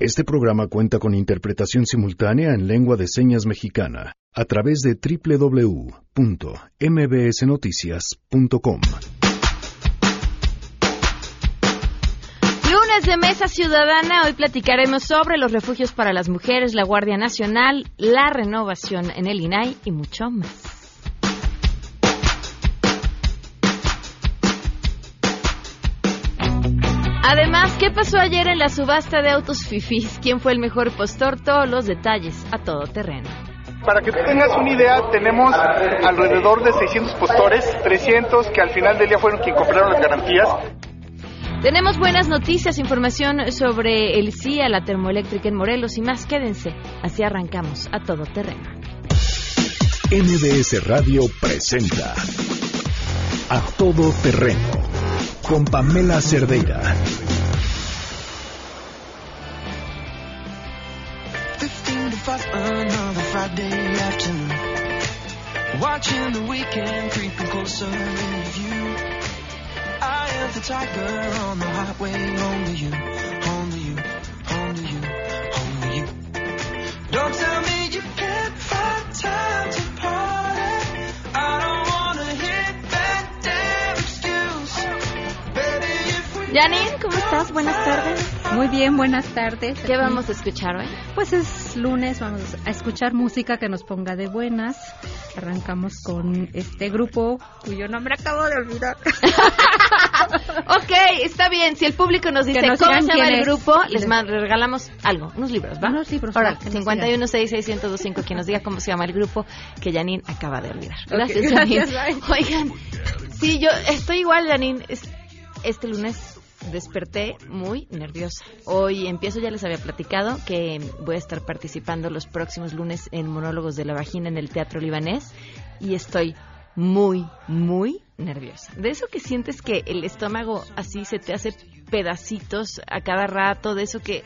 Este programa cuenta con interpretación simultánea en lengua de señas mexicana a través de www.mbsnoticias.com. Lunes de Mesa Ciudadana, hoy platicaremos sobre los refugios para las mujeres, la Guardia Nacional, la renovación en el INAI y mucho más. Además, ¿qué pasó ayer en la subasta de autos FIFIs? ¿Quién fue el mejor postor? Todos los detalles a todo terreno. Para que tú tengas una idea, tenemos alrededor de 600 postores, 300 que al final del día fueron quienes compraron las garantías. Tenemos buenas noticias, información sobre el CIA, la termoeléctrica en Morelos y más. Quédense, así arrancamos a todo terreno. MBS Radio presenta A Todo Terreno con Pamela Cerdeira. Watching the weekend creeping closer in view. I am the tiger on the highway, to you, to you, to you, to you. Don't tell me Janine, ¿cómo estás? Buenas tardes. Muy bien, buenas tardes. ¿Qué vamos a escuchar hoy? Pues es lunes, vamos a escuchar música que nos ponga de buenas. Arrancamos con este grupo cuyo nombre acabo de olvidar. ok, está bien. Si el público nos dice nos cómo se llama el grupo, les Les- regalamos algo, unos libros, ¿va? Unos libros, Ahora, va, que nos 51 1025 quien nos diga cómo se llama el grupo que Janine acaba de olvidar. Gracias, gracias, Janine. bye. Oigan, sí, yo estoy igual, Janine. Es- Este lunes desperté muy nerviosa. Hoy empiezo, ya les había platicado, que voy a estar participando los próximos lunes en Monólogos de la Vagina en el Teatro Libanés y estoy muy, muy nerviosa. De eso que sientes que el estómago así se te hace pedacitos a cada rato, de eso que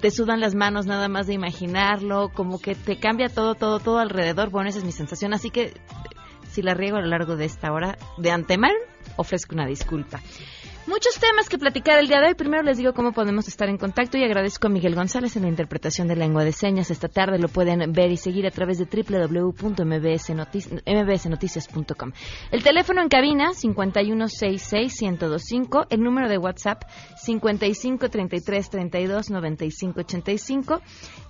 te sudan las manos nada más de imaginarlo, como que te cambia todo, todo, todo alrededor. Bueno, esa es mi sensación, así que si la riego a lo largo de esta hora, de antemano, ofrezco una disculpa. Muchos temas que platicar el día de hoy. Primero les digo cómo podemos estar en contacto y agradezco a Miguel González en la interpretación de lengua de señas. Esta tarde lo pueden ver y seguir a través de www.mbsnoticias.com. El teléfono en cabina 5166125, el número de WhatsApp 5533329585,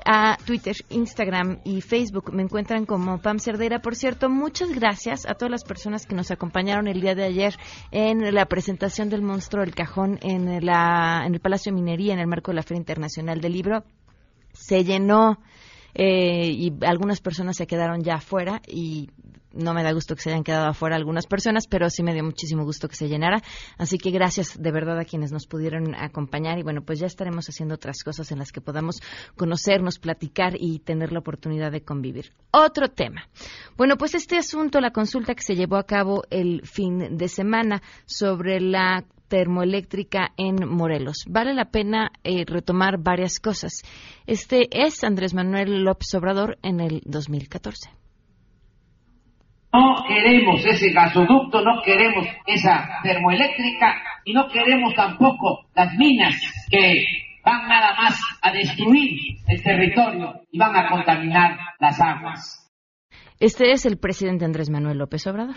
a Twitter, Instagram y Facebook me encuentran como Pam Cerdera. Por cierto, muchas gracias a todas las personas que nos acompañaron el día de ayer en la presentación del del cajón en, la, en el Palacio de Minería en el marco de la Feria Internacional del Libro. Se llenó eh, y algunas personas se quedaron ya afuera y no me da gusto que se hayan quedado afuera algunas personas, pero sí me dio muchísimo gusto que se llenara. Así que gracias de verdad a quienes nos pudieron acompañar y bueno, pues ya estaremos haciendo otras cosas en las que podamos conocernos, platicar y tener la oportunidad de convivir. Otro tema. Bueno, pues este asunto, la consulta que se llevó a cabo el fin de semana sobre la termoeléctrica en Morelos. Vale la pena eh, retomar varias cosas. Este es Andrés Manuel López Obrador en el 2014. No queremos ese gasoducto, no queremos esa termoeléctrica y no queremos tampoco las minas que van nada más a destruir el territorio y van a contaminar las aguas. Este es el presidente Andrés Manuel López Obrador.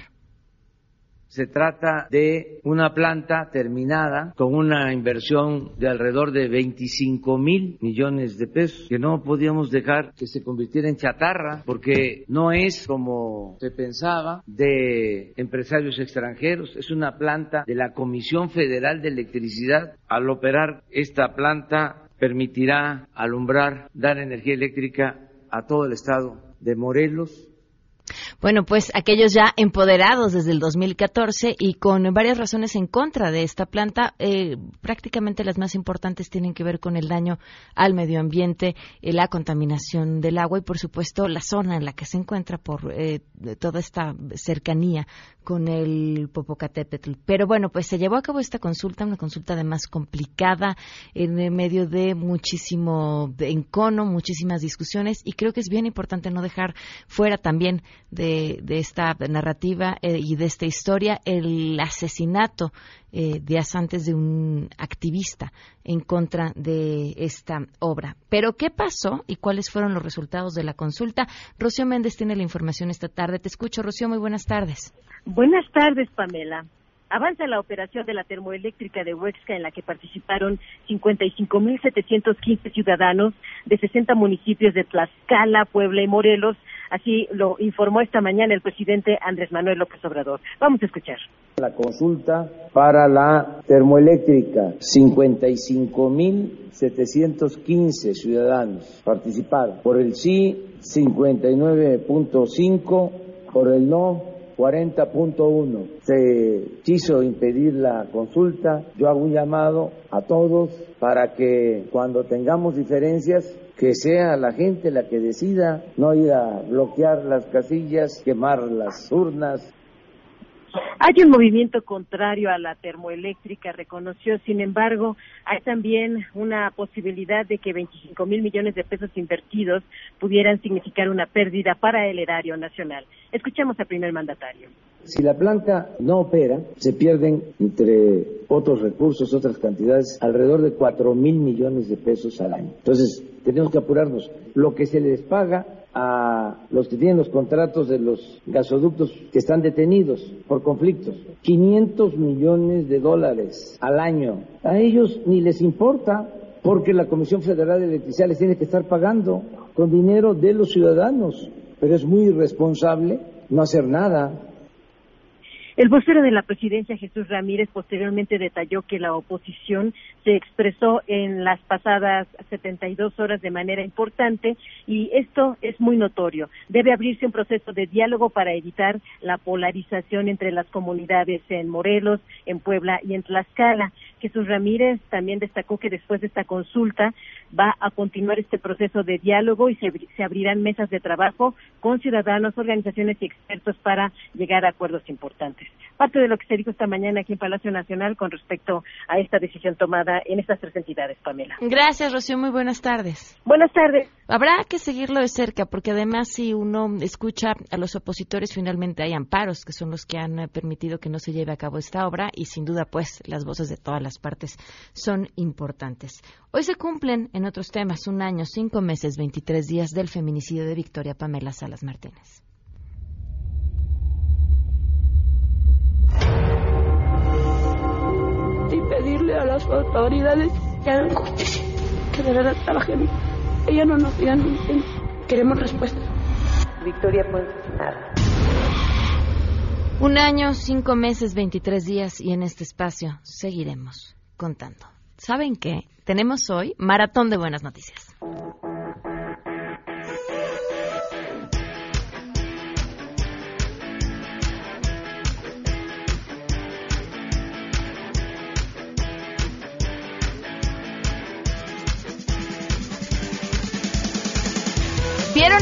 Se trata de una planta terminada con una inversión de alrededor de 25 mil millones de pesos que no podíamos dejar que se convirtiera en chatarra porque no es como se pensaba de empresarios extranjeros, es una planta de la Comisión Federal de Electricidad. Al operar esta planta permitirá alumbrar, dar energía eléctrica a todo el estado de Morelos, Bueno, pues aquellos ya empoderados desde el 2014 y con varias razones en contra de esta planta, eh, prácticamente las más importantes tienen que ver con el daño al medio ambiente, eh, la contaminación del agua y, por supuesto, la zona en la que se encuentra por eh, toda esta cercanía con el Popocatépetl. Pero bueno, pues se llevó a cabo esta consulta, una consulta además complicada, en medio de muchísimo encono, muchísimas discusiones y creo que es bien importante no dejar fuera también de, de esta narrativa eh, y de esta historia el asesinato eh, días antes de un activista en contra de esta obra. Pero, ¿qué pasó y cuáles fueron los resultados de la consulta? Rocío Méndez tiene la información esta tarde. Te escucho, Rocío. Muy buenas tardes. Buenas tardes, Pamela. Avanza la operación de la termoeléctrica de Huexca en la que participaron 55.715 ciudadanos de 60 municipios de Tlaxcala, Puebla y Morelos. Así lo informó esta mañana el presidente Andrés Manuel López Obrador. Vamos a escuchar. La consulta para la termoeléctrica, 55.715 ciudadanos participaron. Por el sí, 59.5, por el no, 40.1. Se quiso impedir la consulta. Yo hago un llamado a todos para que cuando tengamos diferencias que sea la gente la que decida, no ir a bloquear las casillas, quemar las urnas, hay un movimiento contrario a la termoeléctrica, reconoció. Sin embargo, hay también una posibilidad de que 25 mil millones de pesos invertidos pudieran significar una pérdida para el erario nacional. Escuchemos al primer mandatario. Si la planta no opera, se pierden, entre otros recursos, otras cantidades, alrededor de 4 mil millones de pesos al año. Entonces, tenemos que apurarnos. Lo que se les paga a los que tienen los contratos de los gasoductos que están detenidos por conflictos. 500 millones de dólares al año. A ellos ni les importa porque la Comisión Federal de Electricidad les tiene que estar pagando con dinero de los ciudadanos. Pero es muy irresponsable no hacer nada el vocero de la presidencia, Jesús Ramírez, posteriormente detalló que la oposición se expresó en las pasadas 72 horas de manera importante y esto es muy notorio. Debe abrirse un proceso de diálogo para evitar la polarización entre las comunidades en Morelos, en Puebla y en Tlaxcala. Jesús Ramírez también destacó que después de esta consulta va a continuar este proceso de diálogo y se, se abrirán mesas de trabajo con ciudadanos, organizaciones y expertos para llegar a acuerdos importantes. Parte de lo que se dijo esta mañana aquí en Palacio Nacional con respecto a esta decisión tomada en estas tres entidades, Pamela. Gracias, Rocío. Muy buenas tardes. Buenas tardes. Habrá que seguirlo de cerca porque además si uno escucha a los opositores, finalmente hay amparos que son los que han eh, permitido que no se lleve a cabo esta obra y sin duda pues las voces de todas las partes son importantes. Hoy se cumplen en otros temas un año, cinco meses, 23 días del feminicidio de Victoria Pamela Salas Martínez. pedirle a las autoridades que hagan justicia, que de verdad trabajen. Ella no nos digan, queremos respuesta. Victoria nada. Un año, cinco meses, 23 días y en este espacio seguiremos contando. ¿Saben qué? Tenemos hoy maratón de buenas noticias.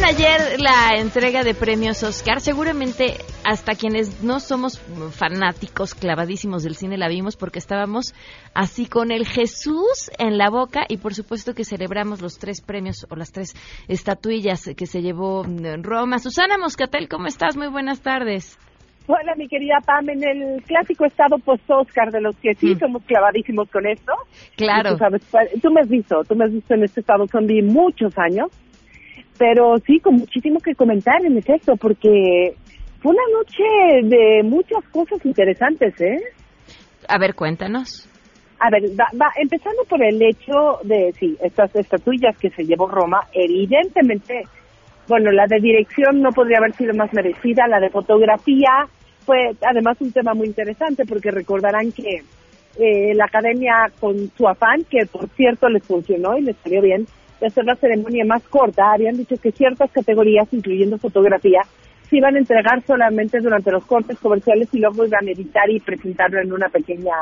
Ayer la entrega de premios Oscar. Seguramente hasta quienes no somos fanáticos clavadísimos del cine la vimos porque estábamos así con el Jesús en la boca y por supuesto que celebramos los tres premios o las tres estatuillas que se llevó Roma. Susana Moscatel, ¿cómo estás? Muy buenas tardes. Hola, mi querida Pam, en el clásico estado post-Oscar de los que sí mm. somos clavadísimos con esto. Claro. Tú, sabes, tú me has visto, tú me has visto en este estado son muchos años pero sí, con muchísimo que comentar en efecto, porque fue una noche de muchas cosas interesantes, ¿eh? A ver, cuéntanos. A ver, va, empezando por el hecho de, sí, estas estatuillas que se llevó Roma, evidentemente, bueno, la de dirección no podría haber sido más merecida, la de fotografía fue además un tema muy interesante porque recordarán que eh, la academia con su afán, que por cierto les funcionó y les salió bien, de hacer la ceremonia más corta, habían dicho que ciertas categorías, incluyendo fotografía, se iban a entregar solamente durante los cortes comerciales y luego iban a editar y presentarlo en una pequeña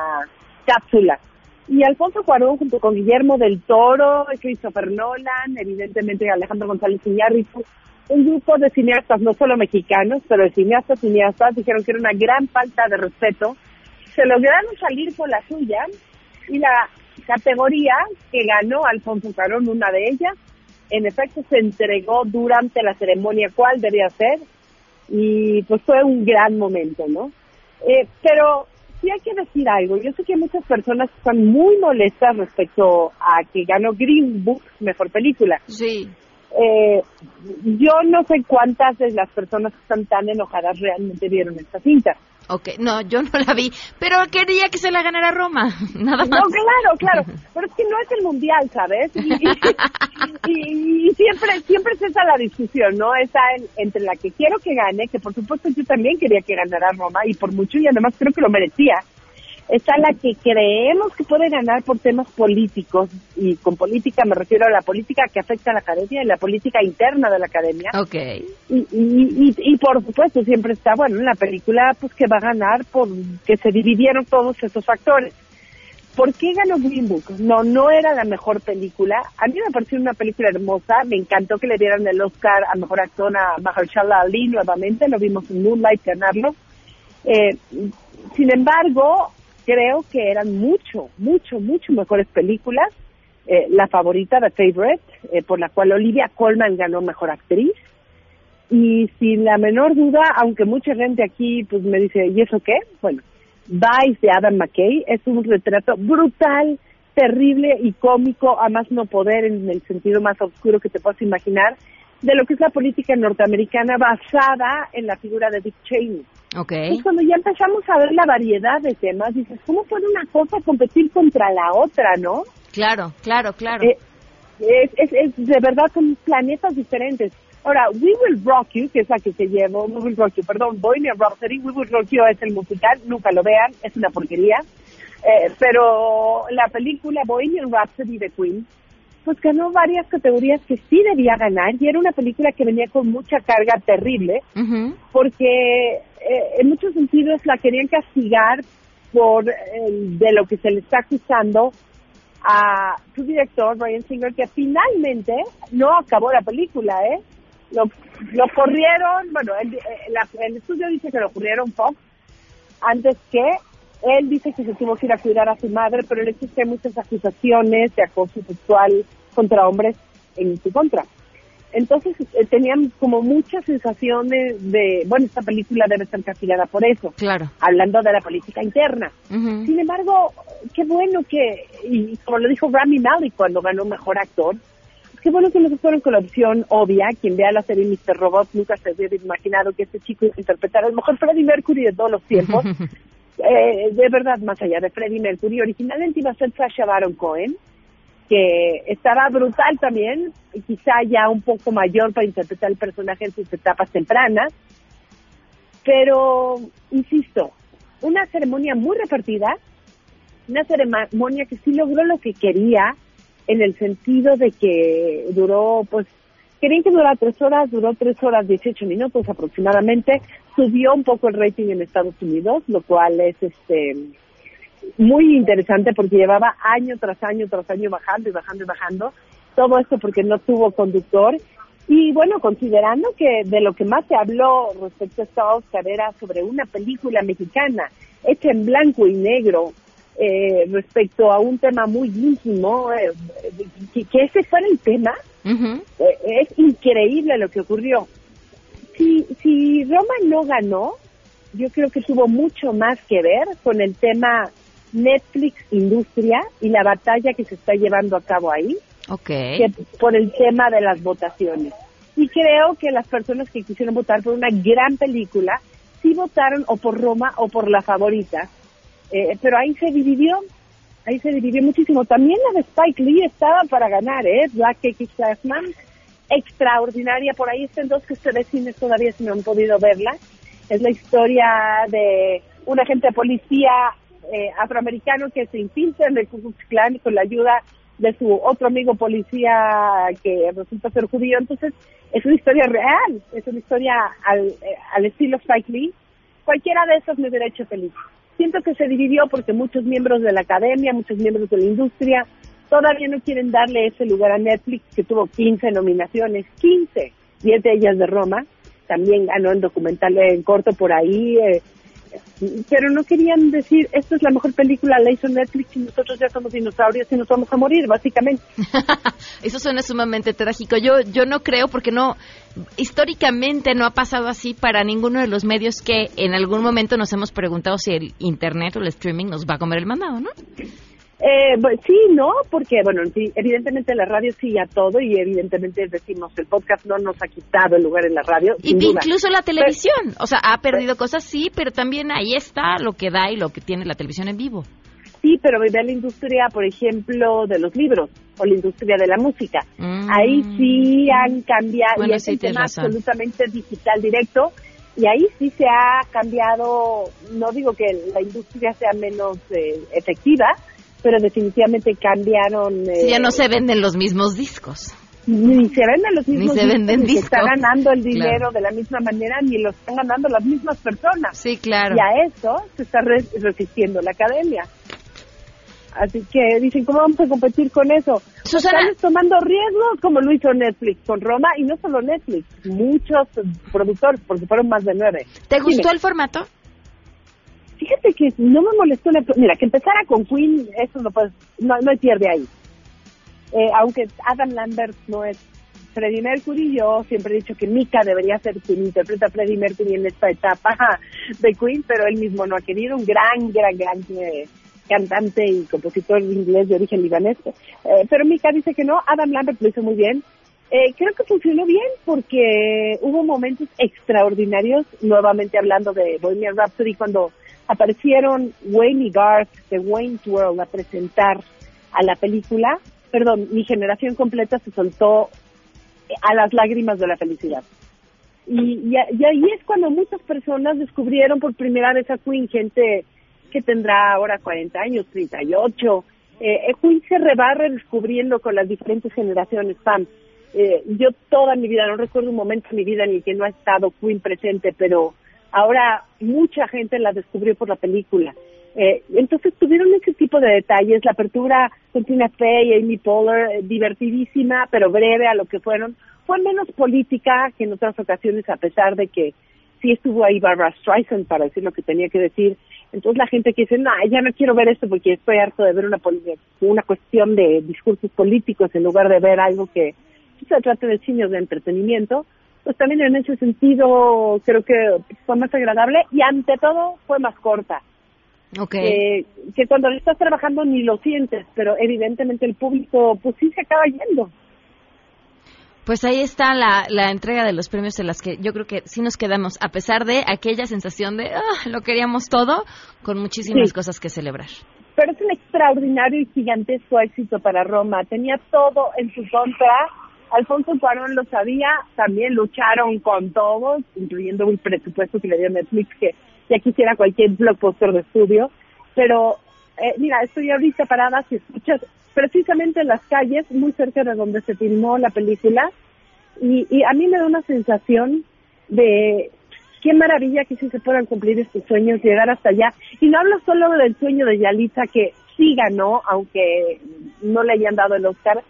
cápsula. Y Alfonso Cuarón, junto con Guillermo del Toro, Christopher Nolan, evidentemente Alejandro González Iñárritu, un grupo de cineastas, no solo mexicanos, pero de cineastas, cineastas, dijeron que era una gran falta de respeto. Se lograron salir por la suya y la categoría que ganó Alfonso Carón, una de ellas, en efecto se entregó durante la ceremonia. ¿Cuál debía ser? y pues fue un gran momento, ¿no? Eh, pero sí hay que decir algo. Yo sé que muchas personas están muy molestas respecto a que ganó Green Book mejor película. Sí. Eh, yo no sé cuántas de las personas que están tan enojadas realmente vieron esta cinta. Ok, no, yo no la vi, pero quería que se la ganara Roma, nada más. No, claro, claro, pero es que no es el mundial, ¿sabes? Y, y- y siempre siempre es esa la discusión, ¿no? Esa en- entre la que quiero que gane, que por supuesto yo también quería que ganara Roma y por mucho y además creo que lo merecía. Está la que creemos que puede ganar por temas políticos y con política me refiero a la política que afecta a la academia y la política interna de la academia. Ok. Y, y, y, y por supuesto siempre está, bueno, la película pues que va a ganar por que se dividieron todos esos factores. ¿Por qué ganó Green Book? No, no era la mejor película. A mí me pareció una película hermosa. Me encantó que le dieran el Oscar a Mejor Actor a Mahershala Ali nuevamente. Lo vimos en Moonlight ganarlo. Eh, sin embargo, creo que eran mucho, mucho, mucho mejores películas. Eh, la favorita, The Favorite, eh, por la cual Olivia Colman ganó Mejor Actriz. Y sin la menor duda, aunque mucha gente aquí pues me dice, ¿y eso qué? Bueno, Vice de Adam McKay es un retrato brutal, terrible y cómico, a más no poder en el sentido más oscuro que te puedas imaginar, de lo que es la política norteamericana basada en la figura de Dick Cheney. Ok. Entonces, cuando ya empezamos a ver la variedad de temas, dices, ¿cómo puede una cosa competir contra la otra, no? Claro, claro, claro. Eh, es, es, es de verdad son planetas diferentes. Ahora, We Will Rock You, que es la que se llevó, We Will Rock You, perdón, Bohemian Rhapsody, We Will Rock You es el musical, nunca lo vean, es una porquería. Eh, pero la película Bohemian Rhapsody de Queen, pues ganó varias categorías que sí debía ganar y era una película que venía con mucha carga terrible porque eh, en muchos sentidos la querían castigar por eh, de lo que se le está acusando a su director, Brian Singer, que finalmente no acabó la película, ¿eh? Lo, corrieron, bueno, el, eh, el estudio dice que lo corrieron Fox antes que él dice que se tuvo que ir a cuidar a su madre, pero que hay muchas acusaciones de acoso sexual contra hombres en su contra. Entonces eh, tenían como muchas sensaciones de, bueno, esta película debe ser castigada por eso, Claro. hablando de la política interna. Sin embargo, qué bueno que, y como lo dijo Rami Malek cuando ganó Mejor Actor, qué bueno que no se fueron con la opción obvia. Quien vea la serie Mr. Robot nunca se hubiera imaginado que este chico iba a interpretar el mejor Freddie Mercury de todos los tiempos. Eh, de verdad, más allá de Freddie Mercury, originalmente iba a ser Sacha Baron Cohen, que estaba brutal también, quizá ya un poco mayor para interpretar el personaje en sus etapas tempranas. Pero, insisto, una ceremonia muy repartida, una ceremonia que sí logró lo que quería, en el sentido de que duró, pues, querían que durara tres horas, duró tres horas 18 minutos aproximadamente, subió un poco el rating en Estados Unidos, lo cual es, este, muy interesante porque llevaba año tras año tras año bajando y bajando y bajando. Todo esto porque no tuvo conductor. Y bueno, considerando que de lo que más se habló respecto a esta Oscar era sobre una película mexicana hecha en blanco y negro eh, respecto a un tema muy íntimo, eh, que, que ese fuera el tema, eh, es increíble lo que ocurrió. Si, si Roma no ganó, yo creo que tuvo mucho más que ver con el tema Netflix industria y la batalla que se está llevando a cabo ahí Ok. que por el tema de las votaciones. Y creo que las personas que quisieron votar por una gran película sí votaron o por Roma o por la favorita, Eh, pero ahí se dividió, ahí se dividió muchísimo. También la de Spike Lee estaba para ganar, ¿eh? Black X Classman, extraordinaria. Por ahí están dos que ustedes cines todavía si no han podido verla. Es la historia de un agente de policía eh, afroamericano que se infiltra en el Ku Klux Klan con la ayuda de su otro amigo policía que resulta ser judío. Entonces, es una historia real, es una historia al, eh, al estilo Spike Lee. Cualquiera de esos me hubiera hecho feliz. Siento que se dividió porque muchos miembros de la academia, muchos miembros de la industria, todavía no quieren darle ese lugar a Netflix, que tuvo 15 nominaciones, 15, 10 de ellas de Roma, también ganó en documental en corto por ahí, eh, pero no querían decir, esta es la mejor película, la hizo Netflix y nosotros ya somos dinosaurios y nos vamos a morir, básicamente. Eso suena sumamente trágico. Yo, yo no creo porque no, históricamente no ha pasado así para ninguno de los medios que en algún momento nos hemos preguntado si el Internet o el streaming nos va a comer el mandado, ¿no? Eh, pues, sí, no, porque bueno, sí, evidentemente la radio sí a todo y evidentemente decimos el podcast no nos ha quitado el lugar en la radio. Y incluso la televisión, o sea, ha perdido cosas, sí, pero también ahí está lo que da y lo que tiene la televisión en vivo. Sí, pero ve la industria, por ejemplo, de los libros o la industria de la música. Ahí sí han cambiado y es un tema absolutamente digital directo y ahí sí se ha cambiado, no digo que la industria sea menos eh, efectiva, pero definitivamente cambiaron. ya no eh, se venden los mismos discos. Ni se venden los mismos ni se venden discos. Ni se está ganando el dinero de la misma manera, ni lo están ganando las mismas personas. Sí, claro. Y a eso se está resistiendo la academia. Así que dicen, ¿cómo vamos a competir con eso? Susana... Están tomando riesgos como lo hizo Netflix con Roma y no solo Netflix, muchos productores, porque fueron más de nueve. ¿Te gustó el formato? Fíjate que no me molestó. Mira, que empezara con Queen, eso no, pues, no, no pierde ahí. Eh, aunque Adam Lambert no es Freddie Mercury, yo siempre he dicho que Mika debería ser quien interpreta a Freddie Mercury en esta etapa de Queen, pero él mismo no ha querido. Un gran, gran, gran eh, cantante y compositor inglés de origen libanés. Eh, pero Mika dice que no, Adam Lambert lo hizo muy bien. creo que funcionó bien porque hubo momentos extraordinarios, nuevamente hablando de Bohemian Rhapsody, cuando aparecieron Wayne y Garth de Wayne's World a presentar a la película, perdón, mi generación completa se soltó a las lágrimas de la felicidad. Y, ahí es cuando muchas personas descubrieron por primera vez a Queen, gente que tendrá ahora 40 años, 38. Eh, Queen se rebarre descubriendo con las diferentes generaciones fans. Eh, yo toda mi vida, no recuerdo un momento en mi vida en el que no ha estado Queen presente, pero Ahora mucha gente la descubrió por la película. Eh, entonces tuvieron ese tipo de detalles, la apertura con Tina Fey, Amy Poehler, eh, divertidísima, pero breve a lo que fueron. Fue menos política que en otras ocasiones, a pesar de que sí estuvo ahí Barbara Streisand para decir lo que tenía que decir. Entonces la gente que dice, no, ya no quiero ver esto porque estoy harto de ver una, una cuestión de discursos políticos en lugar de ver algo que se trate de cine de entretenimiento pues también en ese sentido creo que fue más agradable y ante todo fue más corta. Okay. que cuando le estás trabajando ni lo sientes, pero evidentemente el público pues sí se acaba yendo. Pues ahí está la, la entrega de los premios en las que yo creo que sí nos quedamos, a pesar de aquella sensación de ah, lo queríamos todo, con muchísimas cosas que celebrar. Pero es un extraordinario y gigantesco éxito para Roma. Tenía todo en su contra Alfonso Cuarón lo sabía, también lucharon con todos, incluyendo el presupuesto que le dio Netflix, que ya quisiera cualquier blockbuster de estudio. Pero, eh, mira, estoy ahorita parada, si escuchas, precisamente en las calles, muy cerca de donde se filmó la película, y, y a mí me da una sensación de qué maravilla que sí se puedan cumplir estos sueños, llegar hasta allá. Y no hablo solo del sueño de Yalitza, que sí ganó, aunque no le hayan dado el Oscar,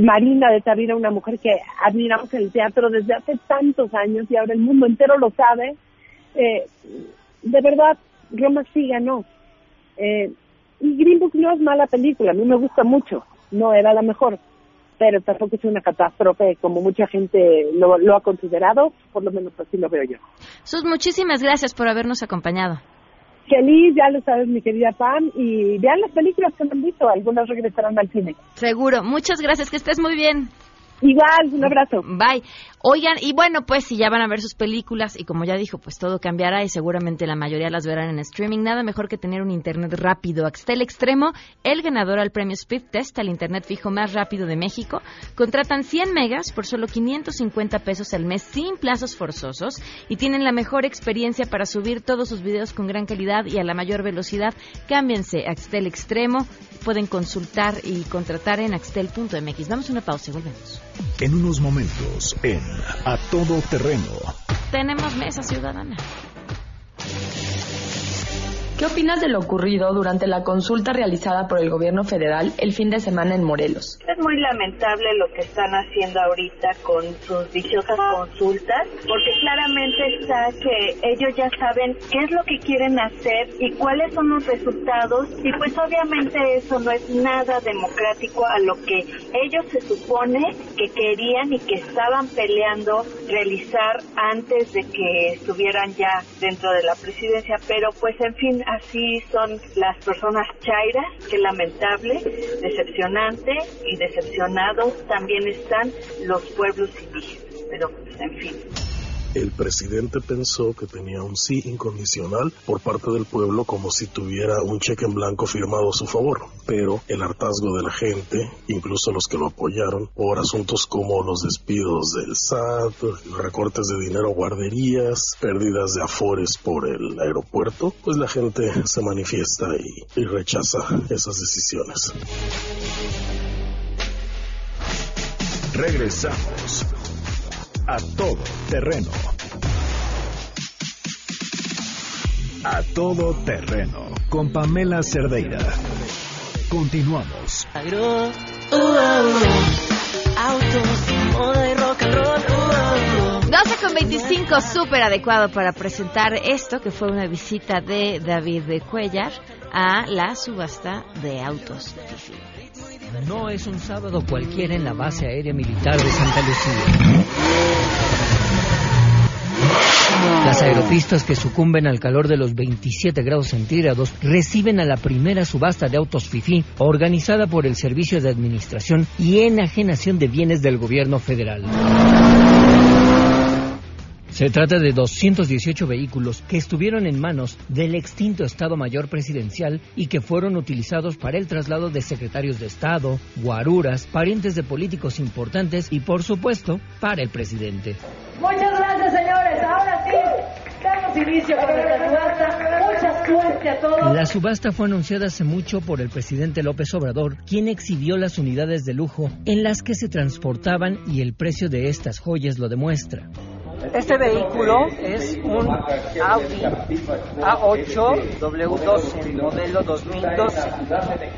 Marina de Tavira, una mujer que admiramos el teatro desde hace tantos años y ahora el mundo entero lo sabe. Eh, de verdad, Roma sí ganó. Eh, y Green Book no es mala película, a mí me gusta mucho, no era la mejor, pero tampoco es una catástrofe como mucha gente lo, lo ha considerado, por lo menos así lo veo yo. Sus muchísimas gracias por habernos acompañado. Feliz, ya lo sabes, mi querida Pam, y vean las películas que me han visto, algunas regresarán al cine. Seguro, muchas gracias, que estés muy bien. Igual, un abrazo. Bye. Oigan, y bueno, pues si ya van a ver sus películas y como ya dijo, pues todo cambiará y seguramente la mayoría las verán en streaming. Nada mejor que tener un internet rápido. Axtel Extremo, el ganador al premio Speed Test, al internet fijo más rápido de México. Contratan 100 megas por solo 550 pesos al mes sin plazos forzosos y tienen la mejor experiencia para subir todos sus videos con gran calidad y a la mayor velocidad. Cámbiense a Axtel Extremo. Pueden consultar y contratar en axtel.mx. Vamos a una pausa y volvemos. En unos momentos, en A Todo Terreno. Tenemos mesa ciudadana. ¿Qué opinas de lo ocurrido durante la consulta realizada por el gobierno federal el fin de semana en Morelos? Es muy lamentable lo que están haciendo ahorita con sus dichosas consultas, porque claramente está que ellos ya saben qué es lo que quieren hacer y cuáles son los resultados y pues obviamente eso no es nada democrático a lo que ellos se supone que querían y que estaban peleando realizar antes de que estuvieran ya dentro de la presidencia, pero pues en fin, así son las personas chairas, que lamentable, decepcionante y decepcionados también están los pueblos indígenas, pero pues en fin. El presidente pensó que tenía un sí incondicional por parte del pueblo como si tuviera un cheque en blanco firmado a su favor, pero el hartazgo de la gente, incluso los que lo apoyaron, por asuntos como los despidos del SAT, recortes de dinero a guarderías, pérdidas de afores por el aeropuerto, pues la gente se manifiesta y, y rechaza esas decisiones. Regresamos a todo terreno. A todo terreno con Pamela Cerdeira. Continuamos. rock and roll. 12 con 25, súper adecuado para presentar esto, que fue una visita de David de Cuellar a la subasta de autos. No es un sábado cualquiera en la base aérea militar de Santa Lucía. Las aeropistas que sucumben al calor de los 27 grados centígrados reciben a la primera subasta de autos FIFI organizada por el Servicio de Administración y Enajenación de Bienes del Gobierno Federal. Se trata de 218 vehículos que estuvieron en manos del extinto Estado Mayor Presidencial y que fueron utilizados para el traslado de secretarios de Estado, guaruras, parientes de políticos importantes y, por supuesto, para el presidente. Muchas gracias, señores. Ahora sí, damos inicio con esta subasta. Mucha suerte a todos. La subasta fue anunciada hace mucho por el presidente López Obrador, quien exhibió las unidades de lujo en las que se transportaban y el precio de estas joyas lo demuestra. Este vehículo es un Audi A8 W12 modelo 2012.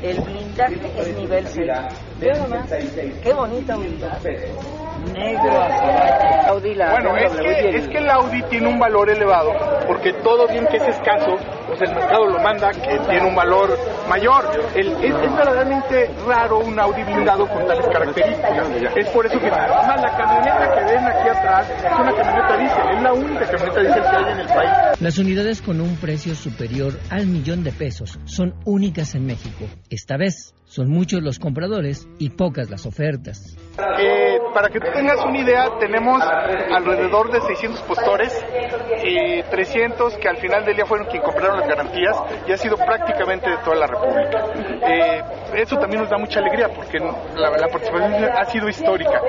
El blindaje es nivel 6. Vean nomás, qué bonita unidad. Negro, Audi la bueno, es que, es que el Audi tiene un valor elevado, porque todo bien que es escaso, pues el mercado lo manda que tiene un valor mayor. El, es, es, verdaderamente raro un Audi blindado con tales características. Es por eso que además la camioneta que ven aquí atrás es una camioneta diésel, es la única camioneta diésel que hay en el país. Las unidades con un precio superior al millón de pesos son únicas en México. Esta vez son muchos los compradores y pocas las ofertas. Eh, para que tú tengas una idea, tenemos alrededor de 600 postores, y 300 que al final del día fueron quienes compraron las garantías y ha sido prácticamente de toda la República. Eh, eso también nos da mucha alegría porque la, la participación ha sido histórica.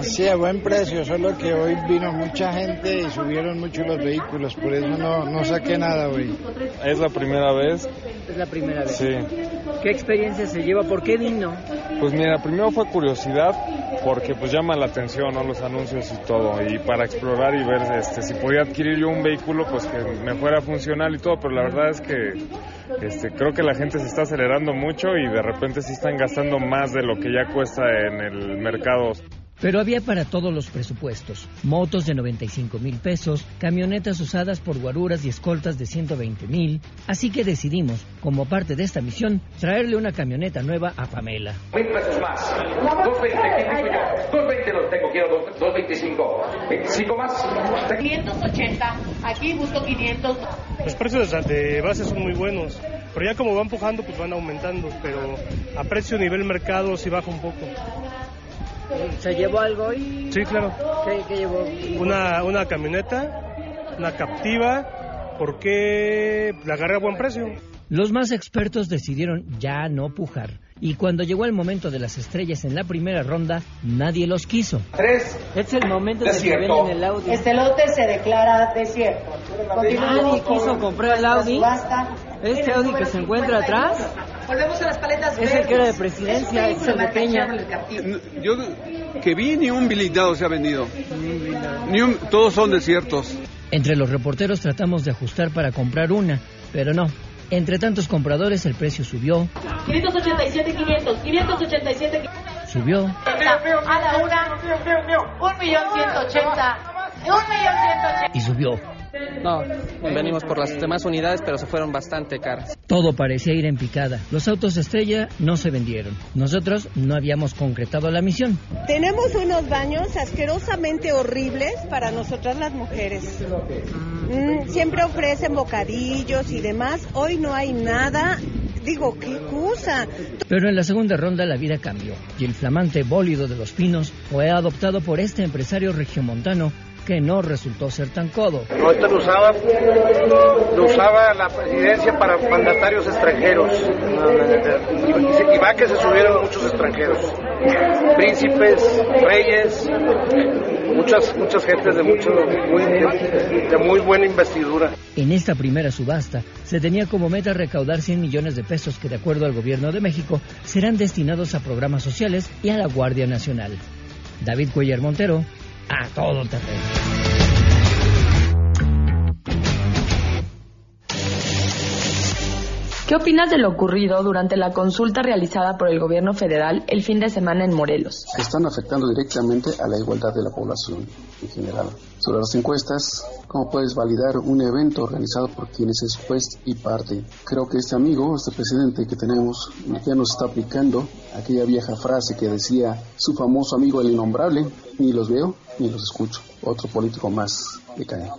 Sí, a buen precio, solo que hoy vino mucha gente y subieron mucho los vehículos, por eso no, no saqué nada hoy. Es la primera vez. Es la primera vez. Sí. ¿Qué experiencia se lleva? ¿Por qué vino? Pues mira, primero fue curiosidad porque pues llama la atención ¿no? los anuncios y todo y para explorar y ver este si podía adquirir yo un vehículo pues que me fuera funcional y todo pero la verdad es que este creo que la gente se está acelerando mucho y de repente sí están gastando más de lo que ya cuesta en el mercado pero había para todos los presupuestos. Motos de 95 mil pesos, camionetas usadas por guaruras y escoltas de 120 mil. Así que decidimos, como parte de esta misión, traerle una camioneta nueva a Pamela. Mil pesos más. 220, ¿qué digo yo? 220 los tengo, quiero 225. 25 más. 580. Aquí busco 500. Los precios de base son muy buenos. Pero ya como va empujando, pues van aumentando. Pero a precio nivel mercado sí baja un poco. ¿Se llevó algo hoy? Sí, claro. ¿Qué, qué llevó? Una, una camioneta, una captiva, porque la agarré a buen precio. Los más expertos decidieron ya no pujar. Y cuando llegó el momento de las estrellas en la primera ronda, nadie los quiso. Tres. Este es el momento de que venden el Audi. Este lote se declara desierto. Nadie quiso comprar el Audi. Este Audi que se encuentra atrás. Volvemos a las paletas Es el que era de presidencia, es el de Peña. Yo que vi ni un blindado se ha vendido. Ni un, todos son desiertos. Entre los reporteros tratamos de ajustar para comprar una, pero no, Entre tantos compradores, el precio subió. 587, 500, 587, 500. Subió. A la una, un millón ciento ochenta, un millón ciento ochenta. Y subió. No, venimos por las demás unidades, pero se fueron bastante caras. Todo parecía ir en picada. Los autos estrella no se vendieron. Nosotros no habíamos concretado la misión. Tenemos unos baños asquerosamente horribles para nosotras las mujeres. Mm, siempre ofrecen bocadillos y demás. Hoy no hay nada. Digo, qué cosa. Pero en la segunda ronda la vida cambió y el flamante bólido de los pinos fue adoptado por este empresario regiomontano que no resultó ser tan codo. No, esto lo usaba, lo usaba la presidencia para mandatarios extranjeros. Y va que se subieron muchos extranjeros. Príncipes, reyes, muchas, muchas gentes de, mucho, muy, de muy buena investidura. En esta primera subasta se tenía como meta recaudar 100 millones de pesos que de acuerdo al gobierno de México serán destinados a programas sociales y a la Guardia Nacional. David Cuellar Montero, a todo terreno. ¿Qué opinas de lo ocurrido durante la consulta realizada por el gobierno federal el fin de semana en Morelos? Están afectando directamente a la igualdad de la población en general. Sobre las encuestas, ¿cómo puedes validar un evento organizado por quienes es juez y parte? Creo que este amigo, este presidente que tenemos, ya nos está aplicando aquella vieja frase que decía su famoso amigo el innombrable, ni los veo ni los escucho. Otro político más de cae.